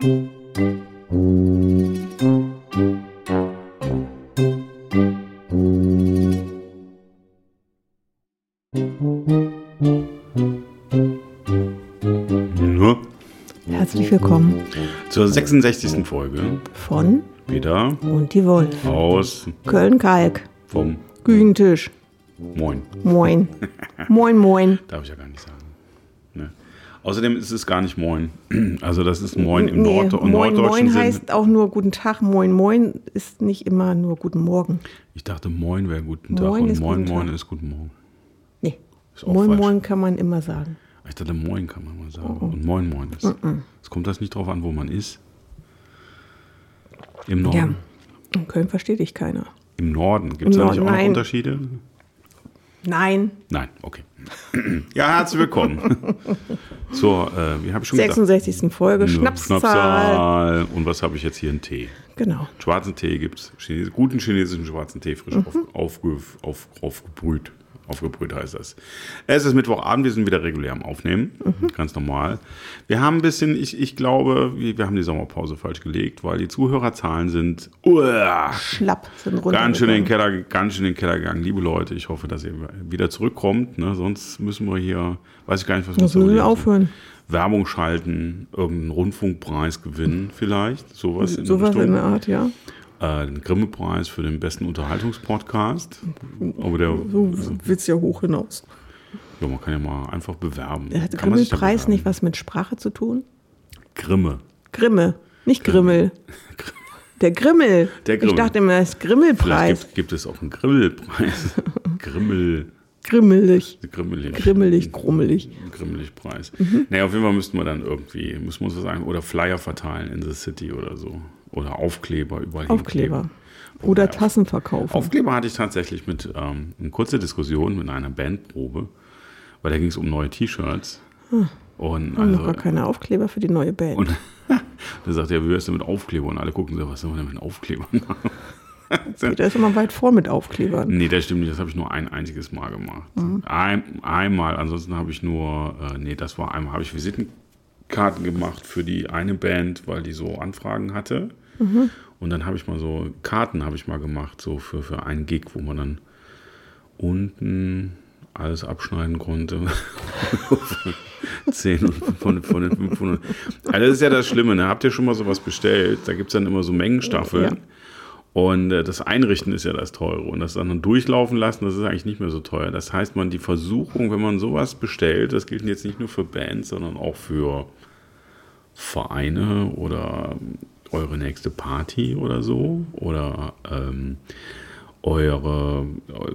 Herzlich willkommen zur 66. Folge von Peter und die Wolf. aus Köln-Kalk. vom Küchentisch. Moin. Moin. moin, moin. Darf ich ja gar nicht sagen. Ne? Außerdem ist es gar nicht Moin. Also das ist Moin im Nee, Nord moin, norddeutschen moin Sinn. heißt auch nur guten Tag. Moin, moin ist nicht immer nur guten Morgen. Ich dachte, Moin wäre guten Tag Moin und Moin Moin Tag. ist guten Morgen. Nee. Moin, falsch. moin kann man immer sagen. Ich dachte, Moin kann man mal sagen. Oh, Und Moin Moin ist. Es kommt das nicht drauf an, wo man ist. Im Norden. Ja. In Köln versteht dich keiner. Im Norden. Gibt es da nicht auch noch. Unterschiede? Nein. Nein, okay. ja, herzlich willkommen zur, äh, wie habe ich schon gesagt? 66. Folge. Ja, Schnapszahl. Schnapszahl. Und was habe ich jetzt hier? Einen Tee. Genau. Schwarzen Tee gibt es. Chines guten chinesischen schwarzen Tee, frisch auf, aufge, auf, aufgebrüht. Aufgebrüht heißt das. Es ist Mittwochabend, wir sind wieder regulär am Aufnehmen. Ganz normal. Wir haben ein bisschen, ich, ich glaube, wir, wir haben die Sommerpause falsch gelegt, weil die Zuhörerzahlen sind uah, Schlapp sind runter. ganz schön in den Keller, ganz schön in den Keller gegangen. Liebe Leute, ich hoffe, dass ihr wieder zurückkommt. Ne? Sonst müssen wir hier, weiß ich gar nicht, was Das so müssen wir aufhören. Werbung schalten, irgendeinen Rundfunkpreis gewinnen, vielleicht. Sowas in Sowas der in der Art, ja. Äh, den Grimme-Preis für den besten Unterhaltungspodcast. Aber der, So wird's ja hoch hinaus. ja, man kann ja mal einfach bewerben. Hat da Grimmelpreis bewerben? nicht was mit Sprache zu tun? Grimme. Grimme, nicht Grimmel. Der Grimmel. Der Grimmel. Ich dachte immer, es ist Grimmelpreis. gibt, gibt es auch einen Grillpreis. Grimmel. Grimmelig. Grimmelig. Grimmelig, grummelig. Grimmelig Preis. Mhm. Naja, auf jeden Fall müssten wir dann irgendwie, müssen wir uns was sagen, oder Flyer verteilen in the City oder so. Oder Aufkleber überall Aufkleber. Oder Wobei, Tassen verkaufen. Aufkleber hatte ich tatsächlich mit ähm, eine kurze Diskussion mit einer Bandprobe, weil da ging es um neue T-Shirts. Und Haben noch also, gar keine Aufkleber für die neue Band. und da sagt er, wie wär's denn mit Aufkleber? Und alle gucken so, was soll man denn mit Aufklebern machen? Peter ist immer weit vor mit Aufklebern. Nee, das stimmt nicht. Das habe ich nur ein einziges Mal gemacht. Ein, einmal. Ansonsten habe ich nur, äh, nee, das war einmal, habe ich Visitenkarten gemacht für die eine Band, weil die so Anfragen hatte. Und dann habe ich mal so Karten habe ich mal gemacht, so für, für einen Gig, wo man dann unten alles abschneiden konnte. 10 und von, von den 500. Also das ist ja das Schlimme, ne? Habt ihr schon mal sowas bestellt? Da gibt es dann immer so Mengenstaffeln. Ja. Und äh, das Einrichten ist ja das Teure. Und das dann durchlaufen lassen, das ist eigentlich nicht mehr so teuer. Das heißt, man die Versuchung, wenn man sowas bestellt, das gilt jetzt nicht nur für Bands, sondern auch für Vereine oder eure nächste Party oder so. Oder ähm, eure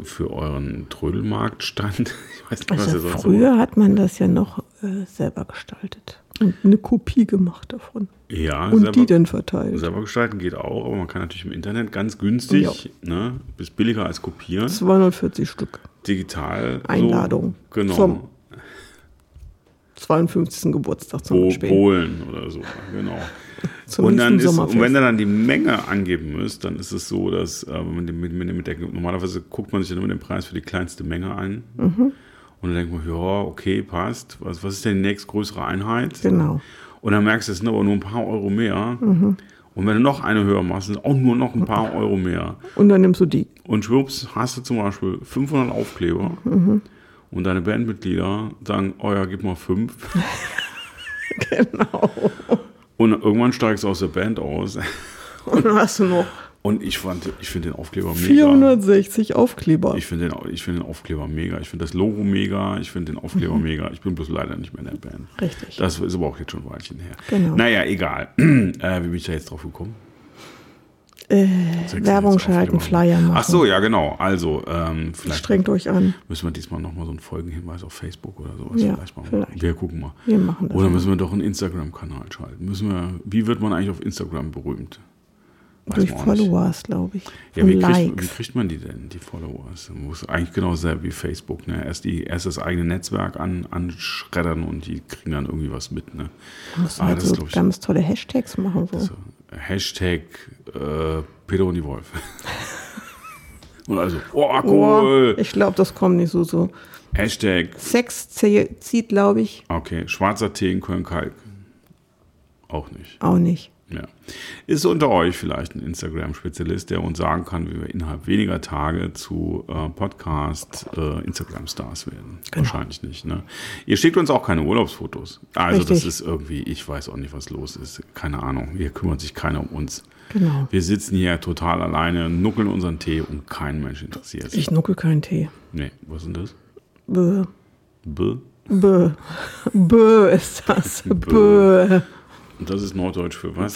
für euren Trödelmarktstand. Ich weiß nicht, was Also ihr sonst früher hat man das ja noch äh, selber gestaltet. Und eine Kopie gemacht davon. Ja, Und selber, die dann verteilt. selber gestalten geht auch, aber man kann natürlich im Internet ganz günstig, ne, ist billiger als kopieren, 240 Stück. digital. Einladung. So, genau. Zum 52. Geburtstag zum Bo Beispiel. Polen oder so, genau. Zum und, dann ist, und wenn ihr dann die Menge angeben müsst, dann ist es so, dass äh, mit, mit, mit der, normalerweise guckt man sich dann immer den Preis für die kleinste Menge ein. Mhm. Und dann denkt man, ja, okay, passt. Was, was ist denn die nächstgrößere Einheit? Genau. Und dann merkst du, es sind aber nur ein paar Euro mehr. Und wenn du noch eine höher machst, sind auch nur noch ein paar Euro mehr. Und dann nimmst du die. Und schwupps, hast du zum Beispiel 500 Aufkleber. Und deine Bandmitglieder sagen, oh ja, gib mal fünf. Genau. Und irgendwann steigst du aus der Band aus. Und dann hast du noch Und ich fand, ich finde den Aufkleber mega. 460 Aufkleber. Ich finde den, ich finde den Aufkleber mega. Ich finde das Logo mega. Ich finde den Aufkleber mega. Ich bin bloß leider nicht mehr in der Band. Richtig. Das ist aber auch jetzt schon ein Weilchen her. Genau. Naja, egal. äh, wie bin ich da jetzt drauf gekommen? Äh, Werbung schalten. Flyer machen. Ach so, ja, genau. Also, ähm, vielleicht Strengt euch an. müssen wir diesmal nochmal so einen Folgenhinweis auf Facebook oder sowas Ja, vielleicht machen. vielleicht. Wir gucken mal. Wir machen das. Oder müssen wir doch einen Instagram-Kanal schalten? Müssen wir, wie wird man eigentlich auf Instagram berühmt? Weiß Durch man. Followers, glaube ich. Ja, wie kriegt, wie kriegt man die denn, die Followers? Man muss eigentlich genau selber wie Facebook, ne? Erst, die, erst das eigene Netzwerk an, anschreddern und die kriegen dann irgendwie was mit, ne? Du musst Ah, halt so ganz tolle Hashtags machen. So. so. Hashtag äh, Peter und die Wolf. und also, oh, Oh, cool. ich glaube, das kommt nicht so so. Hashtag, Sex zie- zieht, glaube ich. okay, schwarzer Tee in Köln-Kalk. Auch nicht. Auch nicht. Ja. Ist unter euch vielleicht ein Instagram-Spezialist, der uns sagen kann, wie wir innerhalb weniger Tage zu äh, Podcast äh, Instagram-Stars werden? Genau. Wahrscheinlich nicht. Ne? Ihr schickt uns auch keine Urlaubsfotos. Also das Richtig. ist irgendwie, ich weiß auch nicht, was los ist. Keine Ahnung. Hier kümmert sich keiner um uns. Genau. Wir sitzen hier total alleine, nuckeln unseren Tee und kein Mensch interessiert sich. Ich nuckel keinen Tee. Nee, was ist denn das? Bö. B? Bö. Bö ist das. Bö. Und das ist Norddeutsch für was?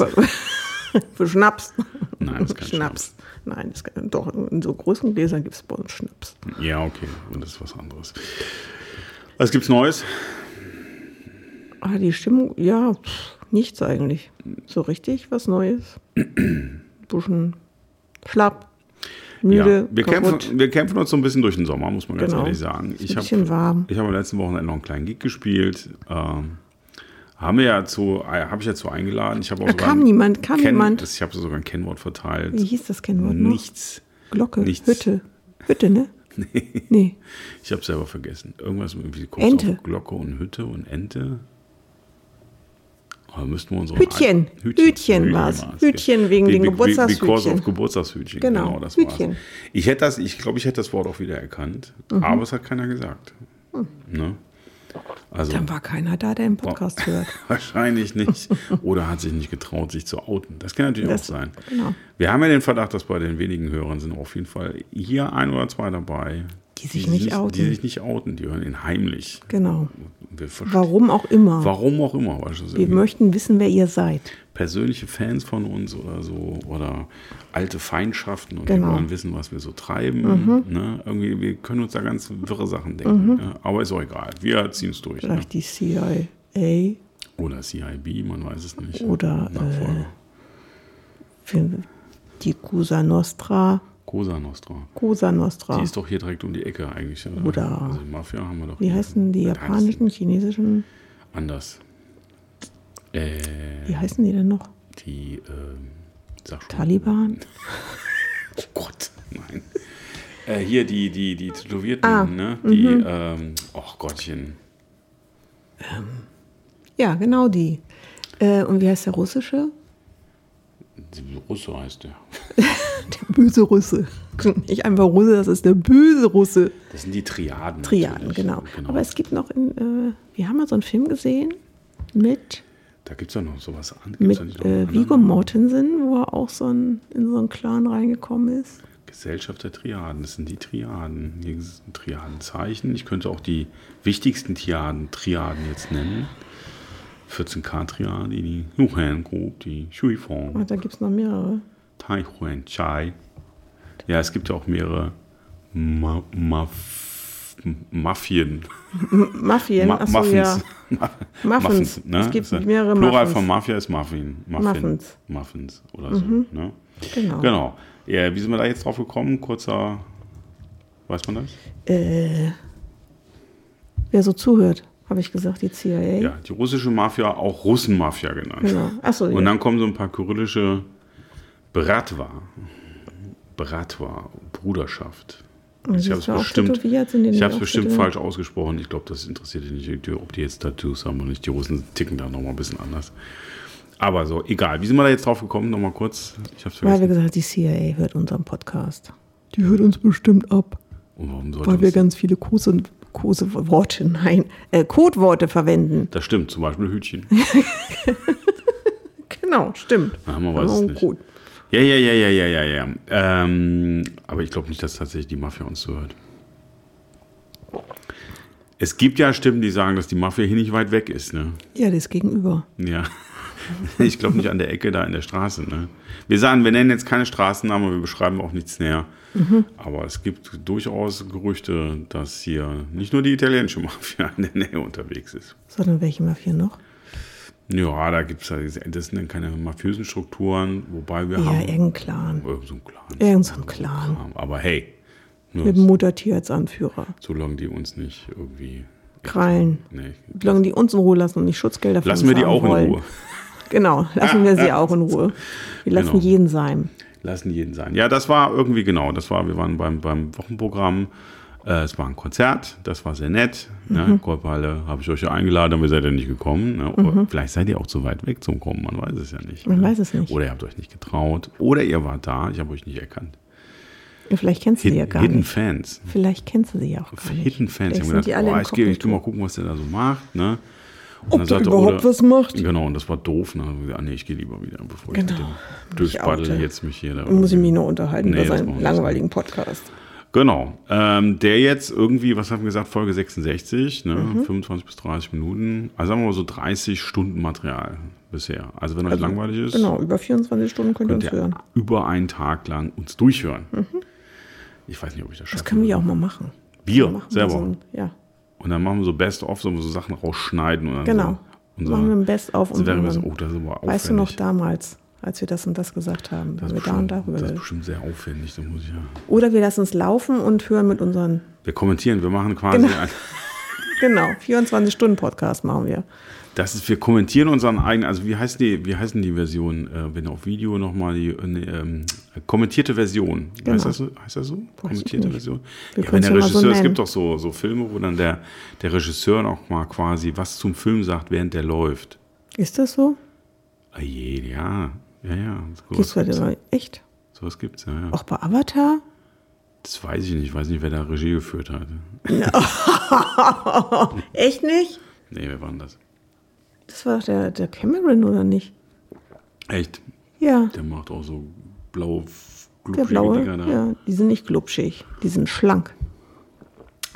Für Schnaps. Nein, das ist kein Schnaps. Nein, das kann, doch, in so großen Gläsern gibt es bei uns Schnaps. Ja, okay. Und das ist was anderes. Was gibt's Neues? Ah, die Stimmung, ja, nichts eigentlich. So richtig was Neues. Bisschen schlapp, müde, ja, wir, kaputt. kämpfen, wir kämpfen uns so ein bisschen durch den Sommer, muss man ganz Genau. ehrlich sagen. Ist Ich ein habe bisschen warm. ich hab am letzten Wochenende noch einen kleinen Gig gespielt. Ähm, haben wir ja zu, äh, habe ich ja zu eingeladen. Ich habe auch Da sogar kam niemand, kam Ken- niemand. Das, ich habe sogar ein Kennwort verteilt. Wie hieß das Kennwort noch? Nichts. Glocke, nichts. Hütte. Hütte, ne? Nee, Nee. ich habe selber vergessen. Irgendwas mit wie kommt Ente. auf Glocke und Hütte und Ente. Aber müssten wir unsere Hütchen. Hütchen war's. Hütchen wegen den Geburtstagshütchen. Because of Geburtstagshütchen. Genau, das Hütchen. war's. Ich hätte das, ich glaube, ich hätte das Wort auch wieder erkannt, Mhm. aber es hat keiner gesagt. Ne? Also Dann war keiner da, der den Podcast hört. wahrscheinlich nicht. Oder hat sich nicht getraut, sich zu outen. Das kann natürlich Das- auch sein. genau. Wir haben ja den Verdacht, dass bei den wenigen Hörern sind auf jeden Fall hier ein oder zwei dabei, Die sich nicht outen. Die sich nicht outen, die hören ihn heimlich. Genau. Warum auch immer. Warum auch immer. Wir möchten wissen, wer ihr seid. persönliche Fans von uns oder so oder alte Feindschaften und Genau. die wollen wissen, was wir so treiben. Ne? Irgendwie, wir können uns da ganz wirre Sachen denken. Ne? Aber ist auch egal. Wir ziehen es durch. Ne? Vielleicht die CIA Oder CIB, man weiß es nicht. Oder, äh, die Cosa Nostra. Cosa Nostra. Cosa Nostra. Die ist doch hier direkt um die Ecke eigentlich. Oder? Oder- Also die Mafia haben wir doch. Wie heißen die japanischen, chinesischen? Anders. Äh, Wie heißen die denn noch? die, ähm, sag schon. Taliban? Oh Gott, nein. Äh, hier die, die, die Tätowierten, Ah, ne? Die, ähm, ach Gottchen. Ja, genau die. Äh, und wie heißt der russische? Die Russe heißt der. Der böse Russe. Nicht einfach Russe, das ist der böse Russe. Das sind die Triaden. Triaden, natürlich. genau. Aber es gibt noch, in, äh, wir haben mal so einen Film gesehen mit, da gibt es ja noch sowas an. Mit äh? Viggo Mortensen, wo er auch so ein, in so einen Clan reingekommen ist. Gesellschaft der Triaden, das sind die Triaden. Hier ein Triadenzeichen. Ich könnte auch die wichtigsten Triaden, Triaden jetzt nennen. 14K-Triade, die Luhan Group, die Shuifeng, Und da gibt es noch mehrere. Tai Huan Chai. Ja, es gibt ja auch mehrere Ma Maf Mafien. Mafien, Ma achso, ja. Muffins. ne? Es gibt ja- mehrere Plural Muffins. von Mafia ist Muffin. Muffin. Muffins. Mhm. Muffins oder so. Ne? Genau. Genau. Ja, wie sind wir da jetzt drauf gekommen? Kurzer, weiß man das? Äh, wer so zuhört, habe ich gesagt, die CIA. Ja, die russische Mafia, auch Russenmafia genannt. Genau. Achso, Und ja. dann kommen so ein paar kyrillische Bratwa. Bratwa, Bruderschaft. Und Ich habe es bestimmt, ich hab's bestimmt falsch ausgesprochen. Ich glaube, das interessiert dich nicht, ob die jetzt Tattoos haben oder nicht. Die Russen ticken da nochmal ein bisschen anders. Aber so, egal. Wie sind wir da jetzt drauf gekommen? Nochmal kurz. Ich habe es Weil wir vergessen. gesagt die CIA hört unseren Podcast. Die hört uns bestimmt ab, Und warum sollte weil wir ganz viele Kose, Koseworte, nein, äh, Codeworte verwenden. Das stimmt, zum Beispiel Hütchen. Genau, stimmt. Ja, man weiß es Oh, nicht. gut. Ja, ja, ja, ja, ja, ja, ja. Ähm, aber ich glaube nicht, dass tatsächlich die Mafia uns zuhört. Es gibt ja Stimmen, die sagen, dass die Mafia hier nicht weit weg ist. Ne? Ja, das Gegenüber. Ja. Ich glaube nicht an der Ecke da in der Straße. Ne? Wir sagen, wir nennen jetzt keine Straßennamen, wir beschreiben auch nichts näher. Mhm. Aber es gibt durchaus Gerüchte, dass hier nicht nur die italienische Mafia in der Nähe unterwegs ist. Sondern welche Mafia noch? Ja, da gibt es ja, das sind dann keine mafiösen Strukturen, wobei wir Ja, haben. irgendein Clan. Irgend so ein Clan. Irgend so ein Clan. Aber hey, nur Mit dem Muttertier als Anführer. solange die uns nicht irgendwie. Krallen. Nee. Solange die uns in Ruhe lassen und nicht Schutzgelder von Lassen wir die auch in wollen. Ruhe. Genau, lassen wir sie auch in Ruhe. Wir lassen Genau. jeden sein. Lassen jeden sein. Ja, das war irgendwie genau. Das war, wir waren beim, beim Wochenprogramm. Äh, es war ein Konzert, das war sehr nett. Ne? Golfhalle habe ich euch ja eingeladen, aber ihr seid ja nicht gekommen. Ne? Oder Vielleicht seid ihr auch zu weit weg zum Kommen, man weiß es ja nicht. Man ne? weiß es nicht. Oder ihr habt euch nicht getraut. Oder ihr wart da, ich habe euch nicht erkannt. Vielleicht kennst du sie ja Hidden, gar Hidden nicht. Fans. Vielleicht kennst du sie ja auch gar nicht. Hidden Fans. Vielleicht Ich habe die gedacht, alle boah, ich gehe geh mal gucken, was der da so macht. Ne? Und Ob sagte überhaupt was macht? Genau, und das war doof. Ne? Ich ah, nee, ich gehe lieber wieder, bevor ich Genau. mit auch, Durchbaddel jetzt mich hier da. Dann muss ich mich noch unterhalten Nee, über seinen langweiligen Podcast. Genau. Ähm, der jetzt irgendwie, was haben wir gesagt, Folge 66, ne? Mhm. 25 bis 30 Minuten. Also sagen wir mal so 30 Stunden Material bisher. Also wenn euch langweilig ist, Genau, über 24 Stunden könnt ihr könnt uns ihr hören. über einen Tag lang uns durchhören. Ich weiß nicht, ob ich das schaffe. Das können wir auch mal machen. Wir Machen wir selber. So ein, ja, Und dann machen wir so Best-of, so, so Sachen rausschneiden. Und dann genau. So, und machen wir so, ein Best-of so und wäre dann, oh, das ist aber aufwendig. weißt du noch damals, als wir das und das gesagt haben, das wir ist da und bestimmt- darüber Das ist bestimmt sehr aufwendig. Da muss ich ja. Oder wir lassen es laufen und hören mit unseren, Wir kommentieren, wir machen quasi Genau. ein, genau, 24-Stunden-Podcast machen wir. Das ist, wir kommentieren unseren eigenen, also wie heißt die, wie heißen die Version, äh, wenn auf Video nochmal die äh, ne, ähm, kommentierte Version. Genau. Heißt, das so? heißt das so? kommentierte. Version? Wir Ja, wenn der mal so Regisseur, es gibt doch so, so Filme, wo dann der, der Regisseur noch mal quasi was zum Film sagt, während der läuft. Ist das so? Ah je, ja, ja, ja. Gibt's Sowas gibt's, heute echt? sowas gibt's, ja, ja. Auch bei Avatar? Das weiß ich nicht, ich weiß nicht, wer da Regie geführt hat. Echt nicht? Nee, wer war denn das? Das war doch der, der Cameron, oder nicht? Echt? Ja, Der macht auch so blaue, der glubschige blaue. Dinger da. Ja, die sind nicht glubschig, die sind schlank.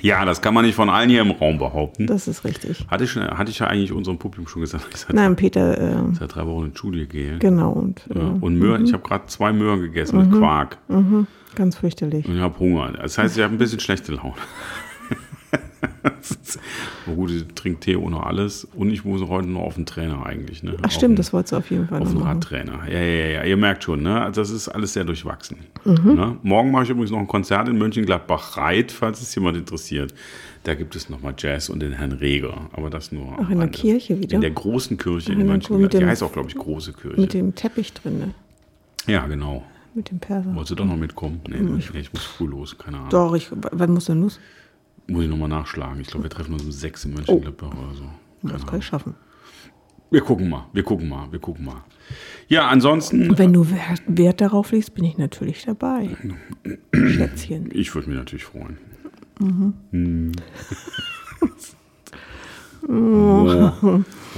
Ja, das kann man nicht von allen hier im Raum behaupten. Das ist richtig. Hatte ich, hatte ich ja eigentlich unserem Publikum schon gesagt, seit, Nein, Peter, äh, seit drei Wochen in die Schule gehe. genau. Und, äh, Ja, und Möhren, ich habe gerade zwei Möhren gegessen mit Quark mhm, ganz fürchterlich. und ich habe Hunger. Das heißt, ich habe ein bisschen schlechte Laune. Aber gut, ich trinke Tee ohne alles und ich muss heute noch auf den Trainer eigentlich. Ne? Ach Auf stimmt, den- das wolltest du auf jeden Fall Auf den machen. Radtrainer. Ja, ja, ja, ihr merkt schon, ne? Also das ist alles sehr durchwachsen. Mhm. Ne? Morgen mache ich übrigens noch ein Konzert in Mönchengladbach-Reit, falls es jemand interessiert. Da gibt es nochmal Jazz und den Herrn Reger. Aber das nur. Ach, in der. Kirche wieder? In der großen Kirche Ach, in in Mönchengladbach. Die heißt auch, glaube ich, große Kirche. Mit dem Teppich drin, ne? ja, genau. Mit dem Perser. Wolltest du doch noch mitkommen? Nee, nee, ich muss früh los, keine Ahnung. Doch, ich, wann muss denn los? Muss ich nochmal nachschlagen. Ich glaube, wir treffen uns um sechs in Mönchengladbach oder so. Das kann ich schaffen. Wir gucken mal, wir gucken mal, wir gucken mal. Ja, ansonsten, Und wenn du Wert, darauf legst, bin ich natürlich dabei. Schätzchen. ich würde mich natürlich freuen. Mhm. Hm. Oh.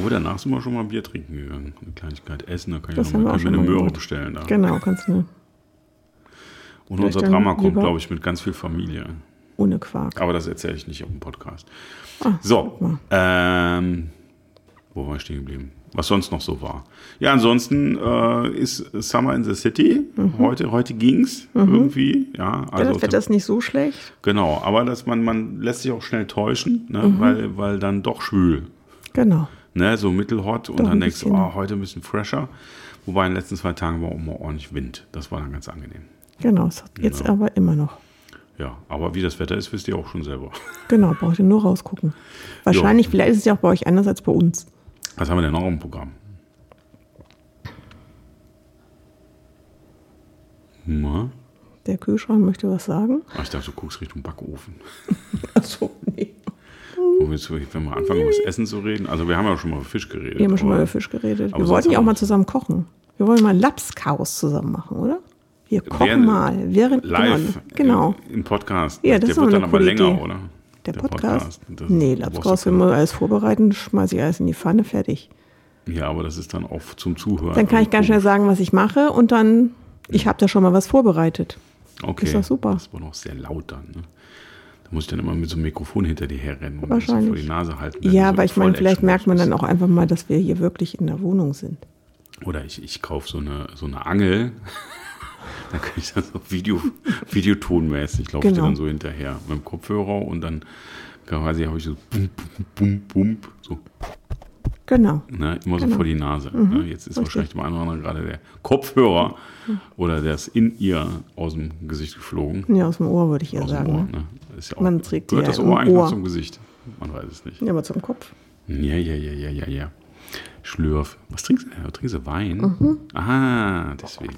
Oh, danach sind wir schon mal Bier trinken gegangen. Eine Kleinigkeit essen, da kann ich Das ich auch eine Möhre bestellen. Da. Genau, kannst du Und Vielleicht unser Drama kommt, glaube ich, mit ganz viel Familie. ohne Quark. Aber das erzähle ich nicht auf dem Podcast. Ah, So, ähm, wo war ich stehen geblieben? Was sonst noch so war. Ja, ansonsten äh, ist Summer in the City. Heute, heute ging's irgendwie. Ja, Mhm. Ja, also das Wetter ist nicht so schlecht. genau. Aber dass man, man lässt sich auch schnell täuschen, ne? Mhm. weil, weil dann doch schwül. Genau. Ne? So mittelhot und dann denkst du, oh, heute ein bisschen fresher. Wobei in den letzten zwei Tagen war auch mal ordentlich Wind. Das war dann ganz angenehm. Genau, es hat jetzt Genau. aber immer noch. Ja, aber wie das Wetter ist, wisst ihr auch schon selber. Genau, braucht ihr nur rausgucken. Wahrscheinlich, vielleicht ist es ja auch bei euch anders als bei uns. Was haben wir denn noch im Programm? Na? Der Kühlschrank möchte was sagen. Ah, ich dachte, du guckst Richtung Backofen. Achso, nee. Wo wir jetzt, wenn wir anfangen, über das Essen zu reden. Also wir haben ja schon mal über Fisch geredet. Wir haben schon mal über Fisch geredet. Wir wollten ja auch mal zusammen kochen. Wir wollen mal Lapskaus zusammen machen, oder? Wir kochen Während- mal. Während, Live Genau. Im, im Podcast. Ja, das Der ist wird dann aber länger, Idee. oder? Der Podcast? Das- nee, Lapskaus, wenn wir alles vorbereiten, schmeiße ich alles in die Pfanne, fertig. Ja, aber das ist dann auch zum Zuhören. Dann kann ich ganz schnell sagen, was ich mache und dann, ich habe da schon mal was vorbereitet. Okay. Ist doch super. Das war noch sehr laut dann. Ne? Da muss ich dann immer mit so einem Mikrofon hinter dir herrennen und so Wahrscheinlich. vor die Nase halten. Ja, so aber im ich meine, vielleicht merkt man dann auch einfach mal, dass wir hier wirklich in der Wohnung sind. Oder ich, ich kaufe so eine, so eine Angel. Dann kann ich das so Video, Videotonmäßig laufe ich Genau. dann so hinterher mit dem Kopfhörer und dann quasi habe ich so bum, bum, bum, bum, so Genau. ne, immer so Genau. vor die Nase. Ne? Jetzt ist wahrscheinlich dem einen oder anderen gerade der Kopfhörer oder das in ihr aus dem Gesicht geflogen. Ja, aus dem Ohr würde ich eher Aus sagen. Ohr. ne? Ne? Ist ja auch, Man trägt die gehört ja das Ohr eigentlich Ohr. zum Gesicht? Man weiß es nicht. Ja, aber zum Kopf. Ja, ja, ja, ja, ja, ja. Schlürf. Was trinkst du? Trinkst du Wein? Mhm. Ah, deswegen.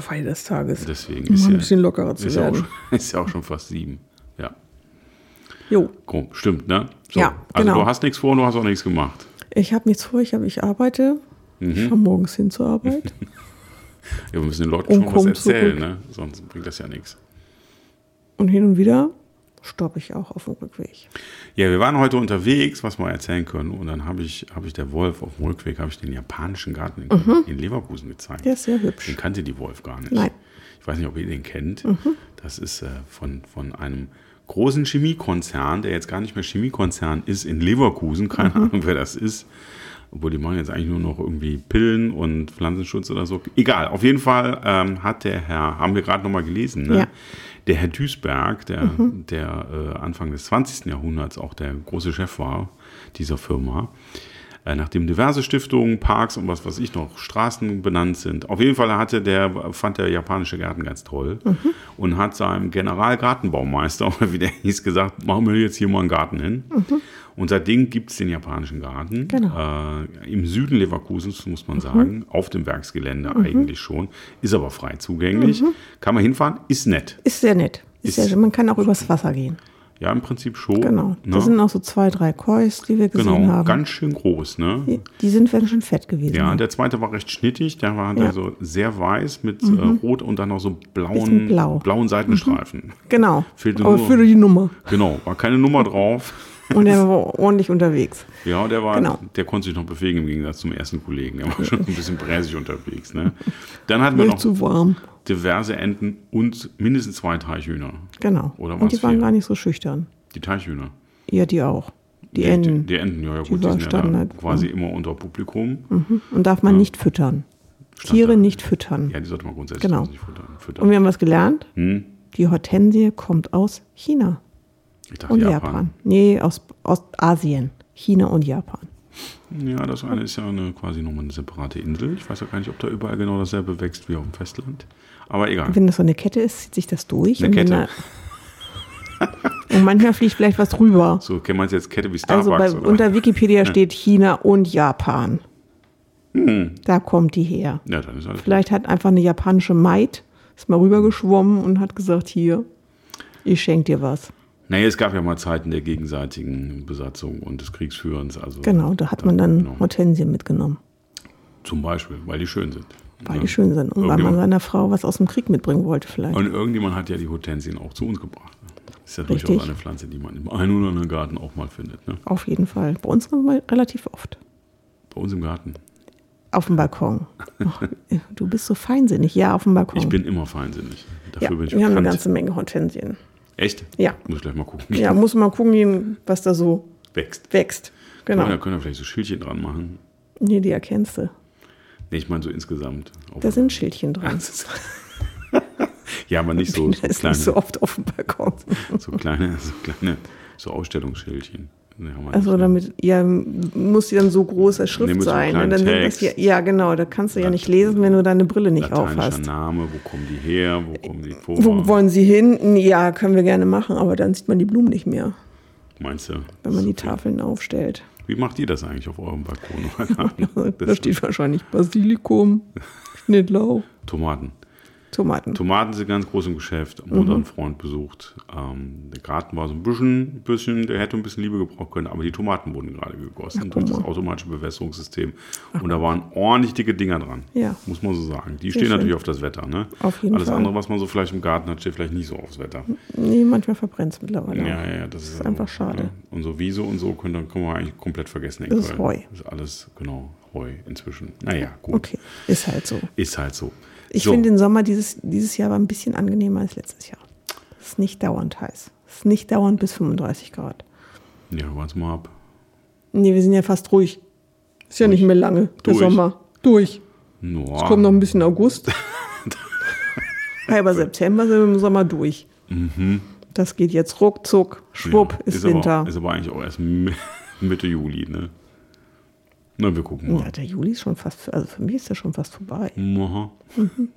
Feier des Tages. Deswegen Um ist ja, ein bisschen lockerer zu ist, ja auch werden. schon, ist ja auch schon fast sieben. Ja. Jo. Komm, stimmt, ne? So, Ja, Also genau. du hast nichts vor und du hast auch nichts gemacht. Ich habe nichts vor, ich, hab, ich arbeite. Mhm. Ich fahre morgens hin zur Arbeit. Ja, wir müssen den Leuten Und schon was erzählen, zurück. ne? Sonst bringt das ja nichts. Und hin und wieder stoppe ich auch auf dem Rückweg. Ja, wir waren heute unterwegs, was wir erzählen können. Und dann habe ich, habe ich der Wolf auf dem Rückweg, habe ich den japanischen Garten in, in Leverkusen gezeigt. Mhm. Der ist sehr hübsch. Den kannte die Wolf gar nicht. Nein. Mhm. Ich weiß nicht, ob ihr den kennt. Das ist äh, von, von einem großen Chemiekonzern, der jetzt gar nicht mehr Chemiekonzern ist in Leverkusen. Keine Mhm. Ahnung, wer das ist. Obwohl die machen jetzt eigentlich nur noch irgendwie Pillen und Pflanzenschutz oder so. Egal, auf jeden Fall ähm, hat der Herr, haben wir gerade nochmal gelesen, ne? Ja. Der Herr Duisberg, der, der äh, Anfang des 20. Jahrhunderts auch der große Chef war dieser Firma, nachdem diverse Stiftungen, Parks und was weiß ich noch, Straßen benannt sind. Auf jeden Fall hatte der, fand der japanische Garten ganz toll und hat seinem Generalgartenbaumeister, oder wie der hieß, gesagt, machen wir jetzt hier mal einen Garten hin. Und seitdem gibt es den japanischen Garten. Genau. Äh, Im Süden Leverkusens, muss man sagen, auf dem Werksgelände eigentlich schon. Ist aber frei zugänglich. Kann man hinfahren, ist nett. Ist sehr nett. Ist Ist- sehr, man kann auch übers Wasser gehen. Ja, im Prinzip schon. Genau. Da Ne? sind auch so zwei, drei Kois, die wir gesehen Genau, haben. ganz schön groß, ne? die, die sind ganz schön fett gewesen. Ja, der zweite war recht schnittig, der war Ja. also sehr weiß mit äh, rot und dann noch so blauen, blau. blauen Seitenstreifen. genau. Fehlte Aber nur- für die Nummer. Genau, war keine Nummer drauf. Und er war ordentlich unterwegs. Ja, der war, Genau. der konnte sich noch bewegen im Gegensatz zum ersten Kollegen. Der war schon ein bisschen bräsig unterwegs. Ne? Dann hatten wir noch zu warm. diverse Enten und mindestens zwei Teichhühner. Genau. Oder Und die waren vier? gar nicht so schüchtern. Die Teichhühner. Ja, die auch. Die Enten. Die, die Enten, ja, ja Die gut, die, war sind ja Standard. quasi immer unter Publikum. Und darf man nicht füttern. Tiere nicht füttern. Ja, die sollte man grundsätzlich Genau. nicht füttern. füttern. Und wir haben was gelernt. Hm? Die Hortensie kommt aus China Ich dachte und Japan. Japan. Nee, aus Ostasien. China und Japan. Ja, das eine ist ja eine, quasi nochmal eine separate Insel. Ich weiß ja gar nicht, ob da überall genau dasselbe wächst wie auf dem Festland. Aber egal. Wenn das so eine Kette ist, zieht sich das durch. Eine Kette. Da, und manchmal fliegt vielleicht was rüber. So, kennt man es jetzt Kette wie Starbucks? Also bei, oder? unter Wikipedia steht China und Japan. Hm. Da kommt die her. ja, dann ist alles Vielleicht hat einfach eine japanische Maid, ist mal rübergeschwommen und hat gesagt, hier, ich schenke dir was. Naja, es gab ja mal Zeiten der gegenseitigen Besatzung und des Kriegsführens. Also Genau, da hat man dann Genau. Hortensien mitgenommen, Zum Beispiel, weil die schön sind. weil Ja. die schön sind. Und weil man seiner Frau was aus dem Krieg mitbringen wollte vielleicht. Und irgendjemand hat ja die Hortensien auch zu uns gebracht. Ist ja Richtig. durchaus eine Pflanze, die man im einen oder anderen Garten auch mal findet. Ne? Auf jeden Fall. Bei uns relativ oft. Bei uns im Garten. Auf dem Balkon. Ach, du bist so feinsinnig. Ja, auf dem Balkon. Ich bin immer feinsinnig. Dafür ja, bin ich wir haben eine bekannt. ganze Menge Hortensien. Echt? Ja. Muss ich gleich mal gucken. Ja, muss man gucken, was da so Wächst. wächst. Genau. Ja, da können wir vielleicht so Schildchen dran machen. Nee, die erkennst du. Nee, ich meine so insgesamt. Da sind Schildchen dran. ja, aber nicht so, so kleine, nicht so oft auf dem Balkon. so kleine, so kleine, so Ausstellungsschildchen. Nee, Also ne? damit, ja, muss die dann so große Schrift Nee, so sein. kleinen Und dann das Text. ja, ja, genau, da kannst du ja nicht lesen, wenn du deine Brille nicht aufhast. Name, wo kommen die her, wo kommen die vor? Wo wollen sie hin? Ja, können wir gerne machen, aber dann sieht man die Blumen nicht mehr, Meinst du? wenn man die Okay. Tafeln aufstellt. Wie macht ihr das eigentlich auf eurem Balkon da steht wahrscheinlich Basilikum, Schnittlauch, Tomaten. Tomaten. Tomaten sind ganz groß im Geschäft. Mhm. Haben unseren Freund besucht. Ähm, der Garten war so ein bisschen, bisschen, der hätte ein bisschen Liebe gebrauchen können, aber die Tomaten wurden gerade gegossen durch das automatische Bewässerungssystem. Und da waren ordentlich dicke Dinger dran. Ja. Muss man so sagen. Die Sehr stehen schön. natürlich auf das Wetter. Ne? Auf jeden Alles Fall. andere, was man so vielleicht im Garten hat, steht vielleicht nicht so aufs Wetter. Nee, manchmal verbrennt es mittlerweile. Ja, ja, ja. Das ist, ist einfach schade. Ja. Und so Wiese und so können, können wir eigentlich komplett vergessen. in Das ist. Heu. Das ist alles, genau, Heu inzwischen. Naja, gut. Okay, ist halt so. Ist halt so. Ich so. finde den Sommer dieses, dieses Jahr war ein bisschen angenehmer als letztes Jahr. Es ist nicht dauernd heiß. Es ist nicht dauernd bis 35 Grad. Ja, warte mal ab. Nee, wir sind ja fast ruhig. Ist ja nicht mehr lange, der Durch. Sommer. Durch. No, Es kommt noch ein bisschen August. Halber September sind wir im Sommer durch. Das geht jetzt ruckzuck, schwupp, Ja, ist, aber, Winter. Ist aber eigentlich auch erst Mi- Mitte Juli, ne? Na, wir gucken mal. ja, der Juli ist schon fast, also für mich ist der schon fast vorbei. Aha.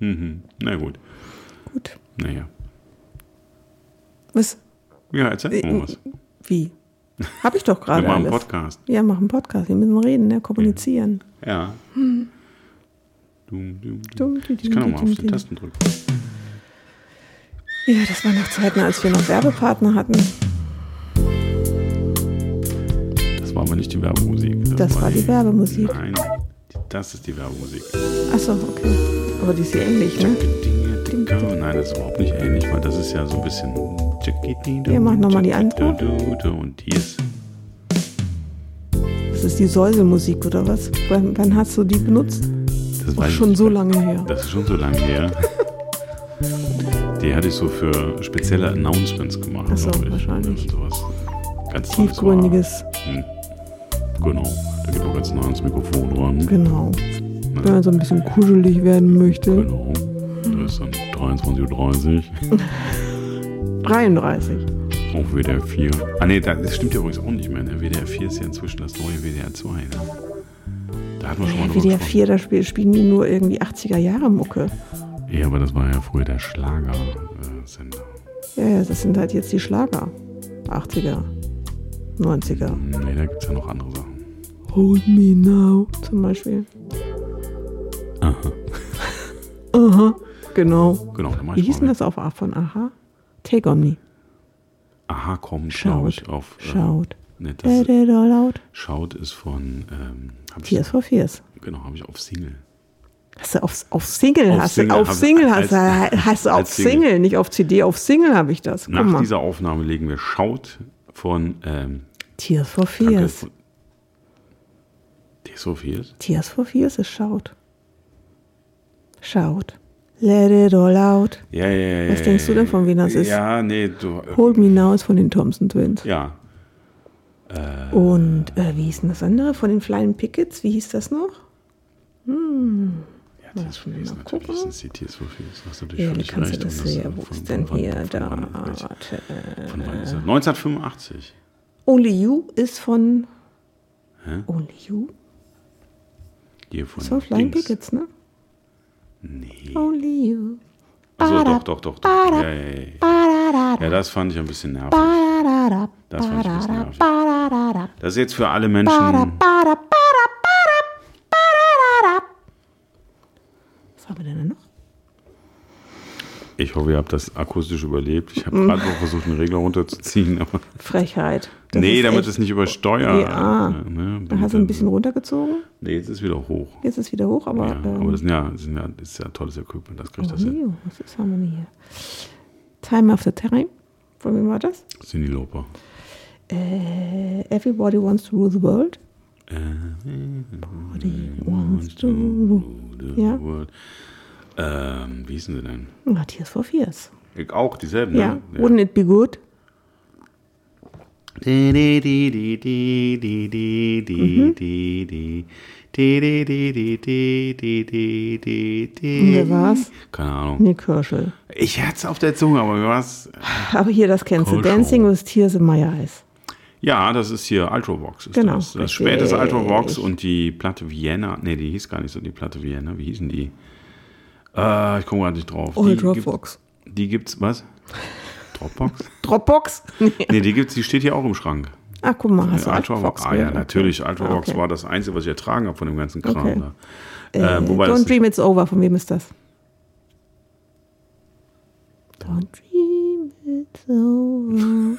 Mhm. Na gut. Gut. Naja. Was? Ja, erzähl mal was. Wie? Hab ich doch Wir gerade machen einen. Podcast. Ja, machen einen Podcast. Wir müssen reden, ne? kommunizieren. Ja. Dum, dum, dum. Dum, Ich kann auch mal auf die. Tasten drücken. Ja, das war noch Zeiten, als wir noch Werbepartner hatten. Aber nicht die Werbemusik. Das war die Werbemusik. Nein, das ist die Werbemusik. Achso, okay. Aber die ist ja ähnlich, ne? Nein, das ist überhaupt nicht ähnlich, weil das ist ja so ein bisschen. Ja, mach noch mal die andere. Und die ist. Das ist die Säuselmusik oder was? Wann, wann hast du die benutzt? Das weiß schon so lange her. Das ist schon so lange her. Die hatte ich so für spezielle Announcements gemacht. Ach so, ich. wahrscheinlich. Sowas ganz Tiefgründiges. War. Hm. Genau. Da geht auch ganz nah ans Mikrofon ran. Genau. Wenn man so ein bisschen kuschelig werden möchte. Genau. Da ist dann 23.30 Uhr 33. auf WDR 4. Ah ne, das stimmt ja übrigens auch nicht mehr. Ne? WDR 4 ist ja inzwischen das neue WDR 2. Ne? Da hat man schon mal WDR gesprochen. 4, da spiel- spielen die nur irgendwie 80er Jahre Mucke. Ja, aber das war ja früher der Schlager-Sender. Ja, ja, das sind halt jetzt die Schlager. 80er, 90er. Ne, da gibt es ja noch andere Sachen. Hold me now zum Beispiel. Aha. Aha, genau. Genau, Wie hieß denn das auf A von Aha? Take on me. Aha glaube Shout. ich, auf. äh, Shout. Ne, das. Shout ist von. Ähm, Tears for Fears. genau, habe ich auf Single. Hast du auf, auf Single, Auf hast Single du auf Single, hast, als- du- hast du auf Single. Single. nicht auf CD, auf Single habe ich das. Guck Nach mal. dieser Aufnahme legen wir Shout von. Ähm, Tears for danke, Fears. von- Tears for Fears? Tears for Fears ist Shout. Shout. Let it all out. Ja, ja, ja. Was denkst du denn, von wem das ist? Ja, nee, du. Hold Me Now ist von den Thompson Twins. Ja. Und äh, wie hieß denn das andere? Von den Flying Pickets? Wie hieß das noch? Ja, Tears for Fears, natürlich gucken. sind die Tears for Fears. Hast du natürlich Ja, völlig kannst recht. das sehen? äh, Wo von- ist denn von- hier? von- Da, von- welche- warte. Von wann ist das? 1985. Only You ist von. Hä? Only You? Hier von. Von Flying Dings. Pickets, ne? Nee. Only You. Achso, doch, doch, doch. doch. Ja, ja, ja. Ba-da-da, ja, das fand ich ein bisschen nervig. Das fand ich ein bisschen nervig. Das ist jetzt für alle Menschen. ba-da, ba-da, ba-da, ba-da-da. Was haben wir denn noch? Ich hoffe, ihr habt das akustisch überlebt. Ich habe gerade noch versucht, einen Regler runterzuziehen, aber. Frechheit. Das nee, damit es nicht übersteuert. Ja. Ne, Da hast du ein bisschen runtergezogen. Nee, jetzt ist wieder hoch. Jetzt ist es wieder hoch, aber. Ja, ähm, aber das, sind ja, das, sind ja, das ist ja tolles Equipment, das kriegt das hin. You. Was ist, denn hier? Time After Time. Von wem war das? Cindy Lauper. Äh, Everybody Wants to Rule the World. Everybody wants to rule. Ja. World. Ähm, wie hießen sie denn? Matthias Porfirs. Ich auch, dieselben, ja. ne? Ja. It be good? Wer war's? Keine Ahnung. Nick Kirschel. Ich hatte es auf der Zunge, aber mir war's. Aber hier, das kennst du. Dancing with Tears in My Eyes. Ja, das ist hier Ultravox. Ist genau. Das, das spätes Ultravox und die Platte Vienna. Ne, die hieß gar nicht so die Platte Vienna. Wie hießen die? Äh, ich komme gerade nicht drauf. Die Ultravox. gibt- Die gibt's, was? Dropbox? Dropbox? Nee. nee, die gibt's, die steht hier auch im Schrank. Ach, guck mal, hast du Ultravox. Ah ja, natürlich. Ah, okay. war das Einzige, was ich ertragen habe von dem ganzen Kram. Okay. Da. Äh, Äh, wobei Don't Dream It's Over. Von wem ist das? Don't dream it's over.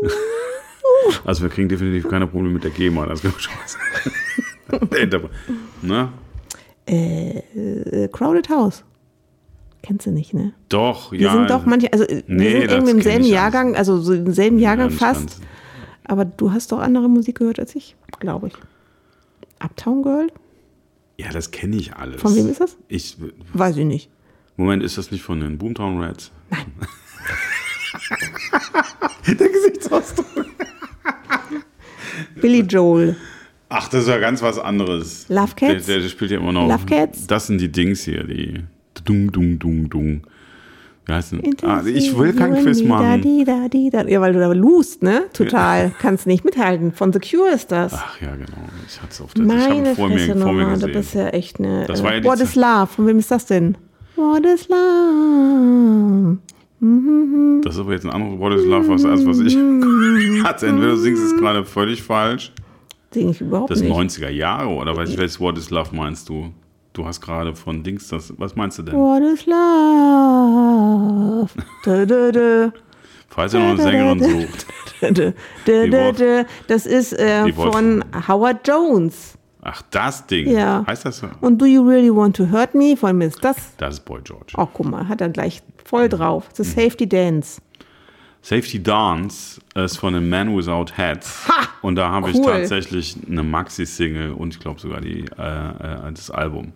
also wir kriegen definitiv keine Probleme mit der GEMA, das kann ich schon mal sagen. Ne? Äh, Crowded House. Kennst du nicht, ne? Doch, Wir ja. sind doch manche, also äh, Nee, wir sind das irgendwie im selben Jahrgang, also so im selben Jahrgang fast. ganz. Aber du hast doch andere Musik gehört als ich, glaube ich. Uptown Girl? Ja, das kenne ich alles. Von wem ist das? Ich, Weiß ich nicht. Moment, ist das nicht von den Boomtown Rats? Nein. Der Gesichtsausdruck. Billy Joel. Ach, das ist ja ganz was anderes. Love Cats? Der, der spielt ja immer noch. Love Cats? Das sind die Dings hier, die. Dung, dung, dung, dung. Wie heißt denn? Ah, ich will kein Quiz machen. Da, di, da. Ja, weil du da lust, ne? Total. Kannst nicht mithalten. Von The Cure ist das. Ach ja, genau. Ich hatte es auf der Ich habe Meine ihn vor mir, Fresse vor mir nochmal, du gesehen. bist ja echt eine... Das äh, war ja die What is Love? Von wem ist das denn? What is Love? Das ist aber jetzt ein anderes What is Love, was, als was ich hatte. Entweder du singst es gerade völlig falsch. Sing ich überhaupt Das nicht. 90er Jahre oder was, welches What is Love meinst du? Du hast gerade von Dings das. Was meinst du denn? What is Love? Dö, dö, dö. Falls ihr noch eine Sängerin sucht. Das ist äh, von Howard Jones. Ach, das Ding. Ja. Heißt das so? Und Do You Really Want to Hurt Me von Miss Das. Das ist Boy George. Oh, guck mal, hat er gleich voll drauf. The Safety Dance. Safety Dance ist von den Man Without Hats. Ha! Und da habe ich Cool. tatsächlich eine Maxi-Single und ich glaube sogar die, äh, äh, das Album.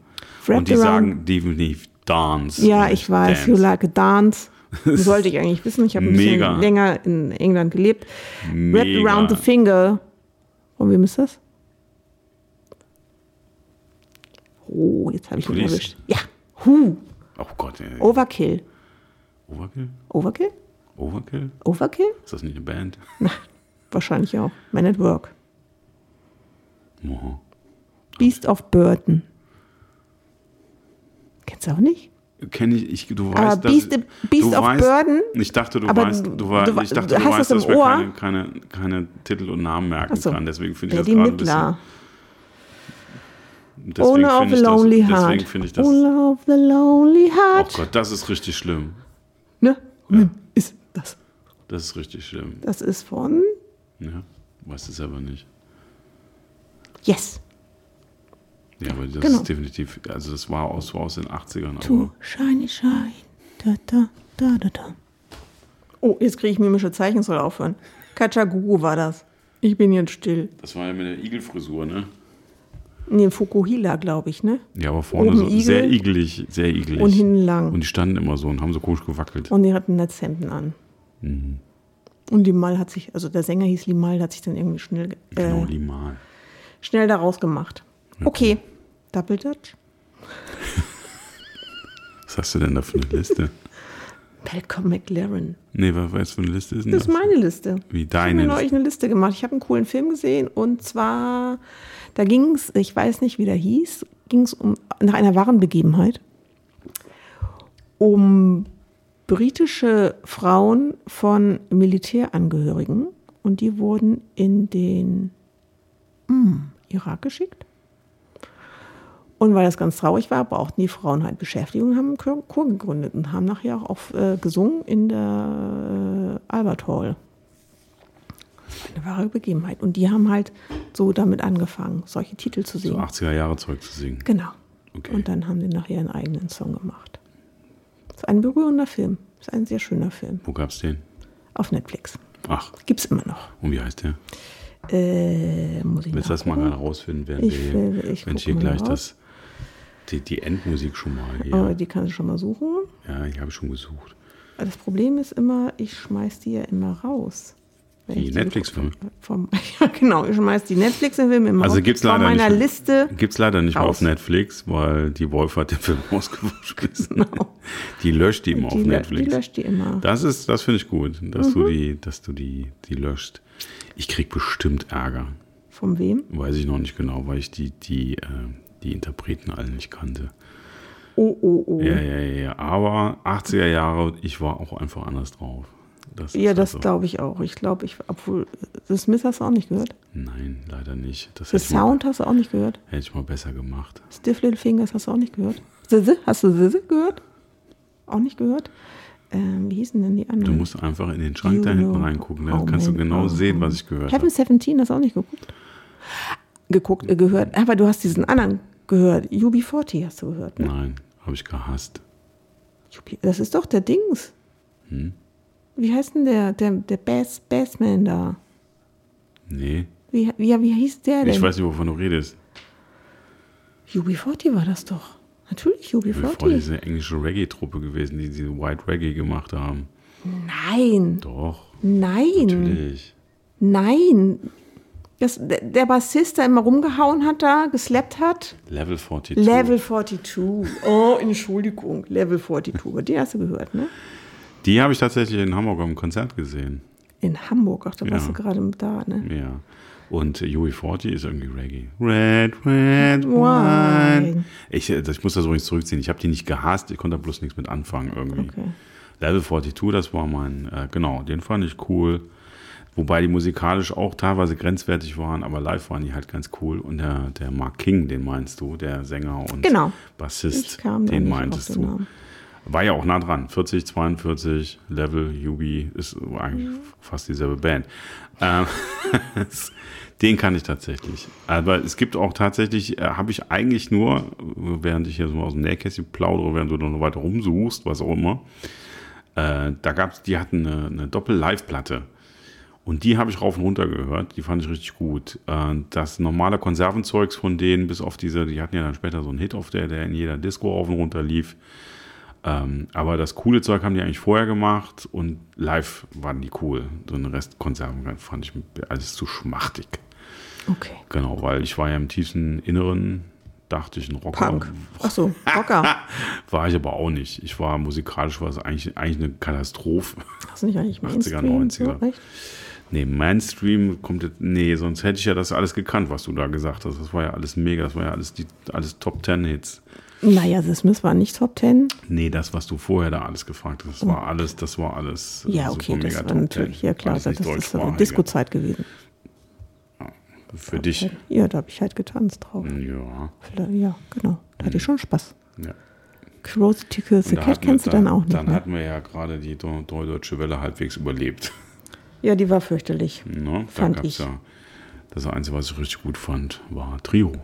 Wrapped und die around- sagen definitiv Dance. Ja, ich weiß. Dance. You like a dance. Das sollte ich eigentlich wissen. Ich habe ein bisschen Mega. länger in England gelebt. Wrapped Mega. around the finger. Und wem ist das? Oh, jetzt habe ich ihn erwischt. Ja. Huh. Oh Gott, ey. Overkill. Overkill? Overkill? Overkill? Overkill? Ist das nicht eine Band? Wahrscheinlich auch. Man at Work. Oha. Beast of Burden. Kennst du auch nicht? Kenne ich, ich, du weißt, Aber dass- Beast- Beast du of weißt, Burden? Ich dachte, du weißt, du- du- ich dachte, du weißt, dass wir keine, keine, keine Titel und Namen merken so. kann. Deswegen finde ich das gerade ein bisschen. Deswegen Owner of a ich das, Lonely deswegen Heart. finde ich das. Owner of the Lonely Oh Heart. Gott, das ist richtig schlimm. Ne? Ist das? Das ist richtig schlimm. Das ist von Ja, weißt du selber nicht. Yes. Ja, aber das Genau. ist definitiv, also das war aus, war aus den 80ern, To aber shiny shine. Da, da, da, da, da. Oh, jetzt kriege ich mimische Zeichen, soll aufhören. Kachagugu war das. Ich bin jetzt still. das war ja mit der Igelfrisur, ne? Nee, Fukuhila, glaube ich, ne? Ja, aber vorne Oben so Igel sehr igelig, sehr igelig. Und hinten lang. Und die standen immer so und haben so komisch gewackelt. Und die hatten Netzhemden an. Mhm. Und Limal hat sich, also der Sänger hieß Limal, hat sich dann irgendwie schnell, Genau, äh, die mal. schnell daraus gemacht. Okay, Double Dutch. Was hast du denn da für eine Liste? Malcolm McLaren. Nee, was, was für eine Liste ist denn Das das? ist meine Liste. Wie Ich habe deine Liste? eine Liste gemacht. Ich habe einen coolen Film gesehen und zwar, da ging es, ich weiß nicht, wie der hieß, ging es um, nach einer wahren Begebenheit um britische Frauen von Militärangehörigen und die wurden in den hm, Irak geschickt. Und weil das ganz traurig war, brauchten die Frauen halt Beschäftigung und haben einen Chor Chor gegründet und haben nachher auch auf, äh, gesungen in der äh, Albert Hall. Eine wahre Begebenheit. Und die haben halt so damit angefangen, solche Titel zu So singen. 80er Jahre Zeug zu singen. Genau. Okay. Und dann haben die nachher einen eigenen Song gemacht. Das ist ein berührender Film. Das ist ein sehr schöner Film. Wo gab's den? Auf Netflix. Ach, Gibt's immer noch. und wie heißt der? Äh, muss ich Willst du das mal nachgucken? gerade rausfinden, während Ich wir, will- ich wenn ich hier gleich raus. das, die, die Endmusik schon mal hier. Aber die kannst du schon mal suchen. Ja, ich habe schon gesucht. Das Problem ist immer, ich schmeiß die ja immer raus. Die Netflix-Filme? Ja, genau, ich schmeiß die Netflix-Filme immer Also raus. gibt's Von leider meiner nicht. Liste. Gibt's leider nicht mehr auf Netflix, weil die Wolf hat den Film ausgeschmissen. Die löscht die immer auf Die, lö- Netflix. die löscht die immer. Das ist, das finde ich gut, dass Mhm. du die, dass du die, die löscht. Ich krieg bestimmt Ärger. Von wem? Weiß ich noch nicht genau, weil ich die, die, äh, die Interpreten alle nicht kannte. Oh, oh, oh. Ja, ja, ja. Aber 80er Jahre, ich war auch einfach anders drauf. Das Ja, das also- glaube ich auch. Ich glaube, ich, obwohl, The Smith hast du auch nicht gehört. Nein, leider nicht. Das The ich, mal, Sound hast du auch nicht gehört. hätte ich mal besser gemacht. Stiff Little Fingers hast du auch nicht gehört. Zizze, hast du Zizze gehört? Auch nicht gehört? Ähm, wie hießen denn die Du anderen? musst einfach in den Schrank You da hinten reingucken. Da how kannst du men genau are. sehen, was ich gehört Heaven habe. 17 hast du auch nicht geguckt? Geguckt, äh, gehört. Aber du hast diesen anderen gehört. UB40 hast du gehört, ne? Nein, habe ich gehasst. Das ist doch der Dings. Hm? Wie heißt denn der, der, der Bass, Bassman da? Nee, Wie, wie, wie hieß der denn? ich weiß nicht, wovon du redest. UB40 war das doch. Natürlich Ich bin voll UB40. diese englische Reggae-Truppe gewesen, die diese White Reggae gemacht haben. Nein, Doch, nein, natürlich. nein. Das, der, Bassist, der immer rumgehauen hat da, geslappt hat. Level 42. Level 42. Oh, Entschuldigung. Level 42. Aber Den hast du gehört, ne? Die habe ich tatsächlich in Hamburg am Konzert gesehen. In Hamburg. Ach, da warst Ja. du gerade da, ne? Ja. Und äh, UI40 ist irgendwie Reggae. Red, red, Wine. Ich, ich muss das übrigens zurückziehen. Ich habe die nicht gehasst. Ich konnte da bloß nichts mit anfangen irgendwie. Okay. Level 42, das war mein, äh, genau, den fand ich cool. Wobei die musikalisch auch teilweise grenzwertig waren, aber live waren die halt ganz cool. Und der, der Mark King, den meinst du, der Sänger und Genau. Bassist, den meintest du. Namen. War ja auch nah dran. 40, 42, Level, Yubi ist eigentlich fast dieselbe Band. Ähm, den kann ich tatsächlich. Aber es gibt auch tatsächlich, äh, habe ich eigentlich nur, während ich hier so aus dem Nähkästchen plaudere, während du noch weiter rumsuchst, was auch immer, äh, da gab's, die hatten eine, eine Doppel-Live-Platte. Und die habe ich rauf und runter gehört. Die fand ich richtig gut. Äh, das normale Konservenzeugs von denen, bis auf diese, die hatten ja dann später so einen Hit auf der, der in jeder Disco rauf und runter lief. Ähm, aber das coole Zeug haben die eigentlich vorher gemacht und live waren die cool. So einen Rest Konserven fand ich alles zu schmachtig. Okay. Genau, weil ich war ja im tiefsten Inneren, dachte ich, ein Rocker. Punk. Ach so, Rocker. War ich aber auch nicht. Ich war musikalisch war es eigentlich, eigentlich eine Katastrophe. Hast du nicht eigentlich 80er, Mainstream? 90er. So? Nee, Mainstream kommt jetzt, nee, sonst hätte ich ja das alles gekannt, was du da gesagt hast. Das war ja alles mega, das war ja alles die alles Top Ten Hits. Naja, Smiths war nicht Top Ten. Nee, das, was du vorher da alles gefragt hast, das war alles, das war alles. äh, Ja, okay, das war natürlich, 10. ja klar, das ist. Disco-Zeit gewesen. Für dich. Ja, da habe ich halt getanzt drauf. Ja, Ja, genau. Da hatte ich schon Spaß. ja. Curiosity Kills the Cat kennst du dann auch nicht. Dann Ne? hatten wir ja gerade die Deu- Deutsche Welle halbwegs überlebt. Ja, die war fürchterlich. Ne? Da Fand gab's ich. ja. Das Einzige, was ich richtig gut fand, war Trio.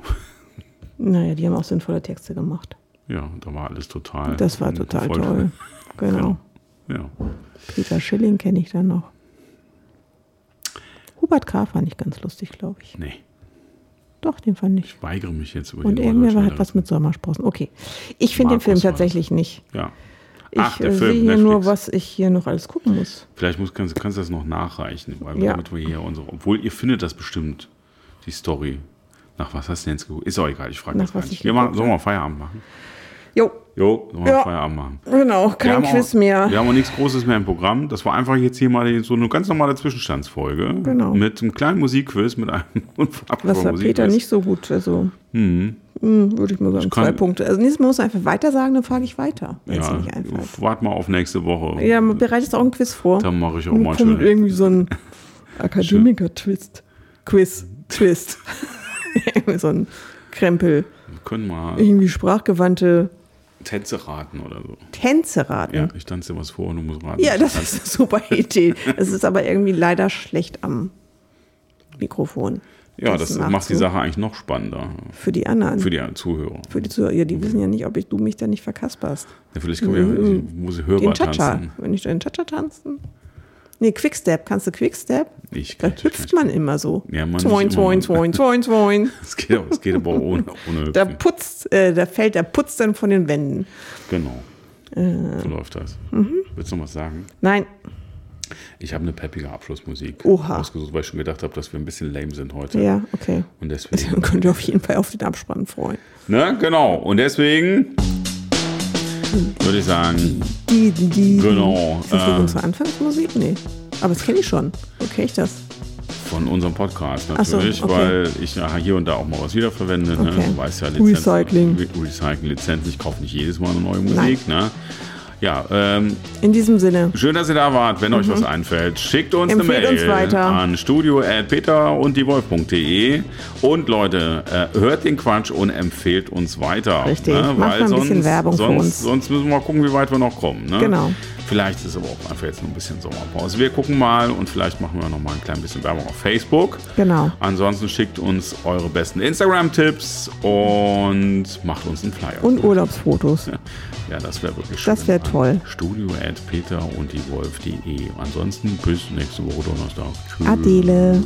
Naja, die haben auch sinnvolle Texte gemacht. Ja, da war alles total. Das war total voll- toll. Genau. Ja. Peter Schilling kenne ich dann noch. Hubert K. fand ich ganz lustig, glaube ich. Nee, Doch, den fand ich. ich weigere mich jetzt über Und irgendwer hat was mit Sommersprossen. Okay. Ich finde den Film tatsächlich nicht. Ja. Ich Ach, der äh, Film, sehe hier Netflix. nur, was ich hier noch alles gucken muss. Vielleicht muss, kannst, kannst du das noch nachreichen, weil Ja. damit wir hier unsere. Obwohl ihr findet das bestimmt, die Story. Nach was hast du denn jetzt geguckt? Ist auch egal, ich frage jetzt gar nicht. ich Wir machen, sollen wir Feierabend machen? Jo, Jo, sollen wir Ja. Feierabend machen? genau, kein Quiz auch, mehr. Wir haben auch nichts Großes mehr im Programm. Das war einfach jetzt hier mal so eine ganz normale Zwischenstandsfolge. Genau. Mit einem kleinen Musikquiz, mit einem unfassbaren Was hat Peter nicht so gut, also hm, würde ich mal sagen, kann- zwei Punkte. Also nächstes Mal muss er einfach weiter sagen, dann frage ich weiter, Ja, dir nicht einfällt. wart mal auf nächste Woche. Ja, man bereitet auch ein Quiz vor. Dann mache ich auch mal schön. irgendwie so ein Akademiker-Twist. Quiz, Twist. Irgendwie so ein Krempel. Wir können mal Irgendwie sprachgewandte Tänze raten oder so. Tänze raten. Ja, Ja, ich tanze dir was vor und du musst raten. das ist eine super Idee. Es ist aber irgendwie leider schlecht am Mikrofon. Ja, das macht die. Sache eigentlich noch spannender Für die anderen. für die Zuhörer. Für die Zuhörer. Ja, die wissen ja nicht, ob ich, du mich da nicht verkasperst. Ja, vielleicht können wir ja, muss ich Hörer Den Cha-Cha. tanzen. Wenn ich den Cha-Cha tanzen. Nee, Quickstep. Kannst du Quickstep? Ich Da kann hüpft man immer so. Ja, man Zoin, zoin, zoin, zoin, zoin. Es geht, auch- es geht aber auch ohne, ohne Da putzt, äh, da fällt der Putz dann von den Wänden. Genau. Äh. So läuft das. Mhm. Willst du noch was sagen? Nein, Ich habe eine peppige Abschlussmusik Oha. ausgesucht, weil ich schon gedacht habe, dass wir ein bisschen lame sind heute. ja, okay. Und Dann deswegen. könnt ihr auf jeden Fall auf den Abspann freuen. ne, genau. Und deswegen würde ich sagen, Die, die, die. Genau, Ist das äh, unsere Anfangsmusik? Nee. Aber das kenne ich schon. Wo kenne ich das? von unserem Podcast Ach so, natürlich, okay. weil ich ja hier und da auch mal was wiederverwende. Ne? Okay. Du weißt ja, Recycling. Re Recycling, Lizenzen. Ich kaufe nicht jedes Mal eine neue Musik. Ne? Ja, ähm, In diesem Sinne. Schön, dass ihr da wart. Wenn euch was einfällt, schickt uns Mhm. Empfehlt eine Mail uns an studio@peterunddiewolf.de und Leute, äh, hört den Quatsch und empfehlt uns weiter. Richtig. Ne? Macht mal ein bisschen Werbung für sonst, uns. Sonst müssen wir mal gucken, wie weit wir noch kommen. Ne? Genau. Vielleicht ist aber auch einfach jetzt noch ein bisschen Sommerpause. Wir gucken mal und vielleicht machen wir noch mal ein klein bisschen Werbung auf Facebook. Genau. Ansonsten schickt uns eure besten Instagram-Tipps und macht uns einen Flyer. Und Urlaubsfotos. Ja, das wäre wirklich schön. Das wär toll. Studio at peter und die Wolf.de. Ansonsten bis nächste Woche Donnerstag. Tschüss. Adele.